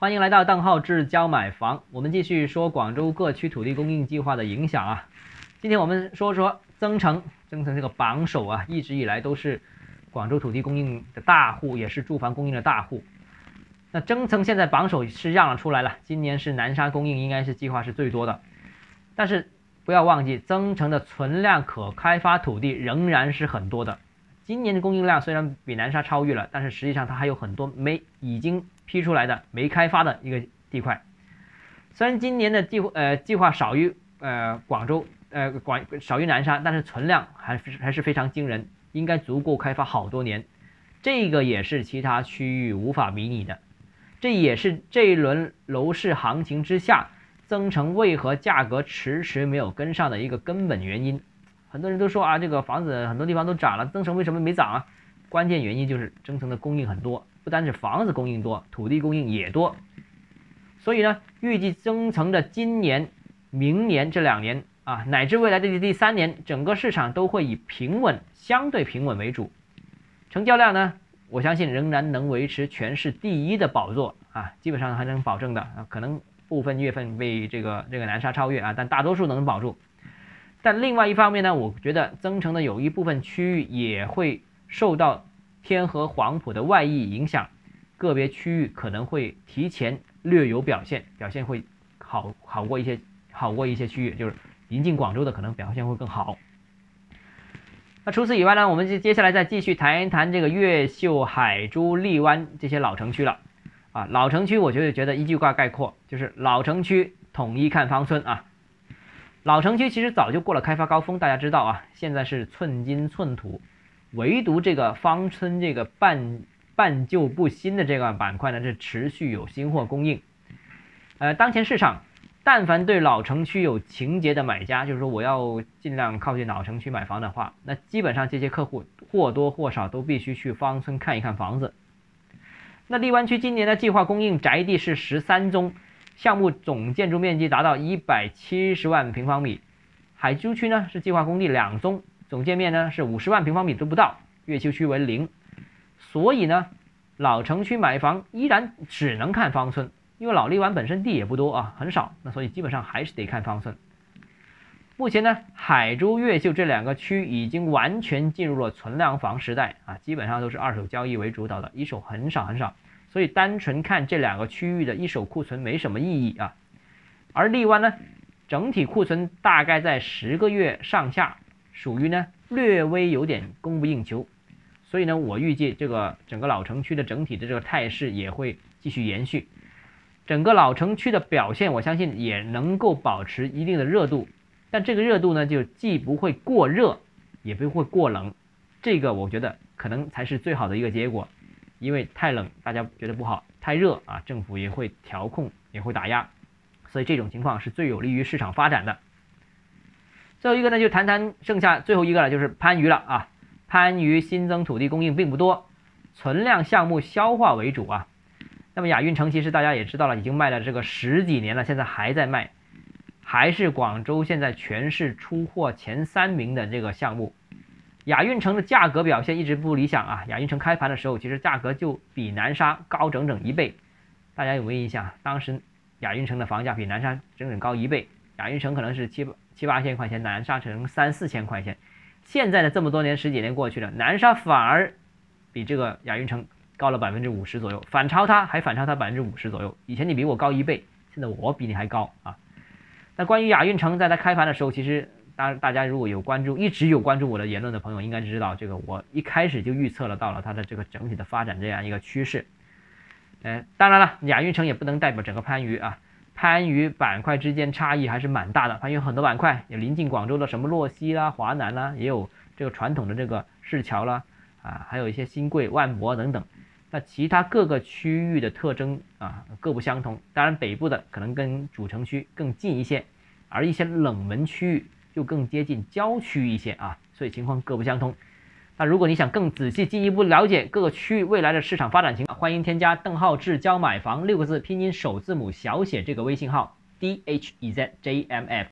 欢迎来到邓浩志教买房。我们继续说广州各区土地供应计划的影响啊。今天我们说说增城，增城这个榜首啊，一直以来都是广州土地供应的大户，也是住房供应的大户。那增城现在榜首是让了出来了，今年是南沙供应应该是计划是最多的，但是不要忘记增城的存量可开发土地仍然是很多的。今年的供应量虽然比南沙超越了，但是实际上它还有很多没已经批出来的没开发的一个地块。虽然今年的计呃计划少于呃广州呃广少于南沙，但是存量还还是非常惊人，应该足够开发好多年。这个也是其他区域无法比拟的，这也是这一轮楼市行情之下，增城为何价格迟迟没有跟上的一个根本原因。很多人都说啊，这个房子很多地方都涨了，增城为什么没涨啊？关键原因就是增城的供应很多，不单是房子供应多，土地供应也多。所以呢，预计增城的今年、明年这两年啊，乃至未来的第三年，整个市场都会以平稳、相对平稳为主。成交量呢，我相信仍然能维持全市第一的宝座啊，基本上还能保证的啊，可能部分月份被这个这个南沙超越啊，但大多数能保住。但另外一方面呢，我觉得增城的有一部分区域也会受到天河黄埔的外溢影响，个别区域可能会提前略有表现，表现会好好过一些，好过一些区域，就是临近广州的可能表现会更好。那除此以外呢，我们就接下来再继续谈一谈这个越秀、海珠、荔湾这些老城区了。啊，老城区我觉得觉得一句话概括就是老城区统一看芳村啊。老城区其实早就过了开发高峰，大家知道啊，现在是寸金寸土，唯独这个芳村这个半半旧不新的这个板块呢，是持续有新货供应。呃，当前市场，但凡对老城区有情节的买家，就是说我要尽量靠近老城区买房的话，那基本上这些客户或多或少都必须去芳村看一看房子。那荔湾区今年的计划供应宅地是十三宗。项目总建筑面积达到一百七十万平方米，海珠区呢是计划工地两宗，总建面呢是五十万平方米都不到，越秀区为零，所以呢，老城区买房依然只能看芳村，因为老荔湾本身地也不多啊，很少，那所以基本上还是得看芳村。目前呢，海珠、越秀这两个区已经完全进入了存量房时代啊，基本上都是二手交易为主导的，一手很少很少。所以单纯看这两个区域的一手库存没什么意义啊，而荔湾呢，整体库存大概在十个月上下，属于呢略微有点供不应求，所以呢，我预计这个整个老城区的整体的这个态势也会继续延续，整个老城区的表现，我相信也能够保持一定的热度，但这个热度呢，就既不会过热，也不会过冷，这个我觉得可能才是最好的一个结果。因为太冷，大家觉得不好；太热啊，政府也会调控，也会打压，所以这种情况是最有利于市场发展的。最后一个呢，就谈谈剩下最后一个了，就是番禺了啊。番禺新增土地供应并不多，存量项目消化为主啊。那么雅运城其实大家也知道了，已经卖了这个十几年了，现在还在卖，还是广州现在全市出货前三名的这个项目。雅运城的价格表现一直不理想啊！雅运城开盘的时候，其实价格就比南沙高整整一倍。大家有没有印象？当时雅运城的房价比南沙整整高一倍，雅运城可能是七七八千块钱，南沙城三四千块钱。现在的这么多年十几年过去了，南沙反而比这个雅运城高了百分之五十左右，反超它还反超它百分之五十左右。以前你比我高一倍，现在我比你还高啊！那关于雅运城在它开盘的时候，其实。当然，大家如果有关注，一直有关注我的言论的朋友，应该知道这个，我一开始就预测了到了它的这个整体的发展这样一个趋势。呃，当然了，雅运城也不能代表整个番禺啊，番禺板块之间差异还是蛮大的。番禺有很多板块，有临近广州的什么洛溪啦、华南啦，也有这个传统的这个市桥啦，啊，还有一些新贵、万博等等。那其他各个区域的特征啊各不相同。当然，北部的可能跟主城区更近一些，而一些冷门区域。就更接近郊区一些啊，所以情况各不相同。那如果你想更仔细进一步了解各个区域未来的市场发展情况，欢迎添加邓浩志教买房六个字拼音首字母小写这个微信号 d h e z j m f。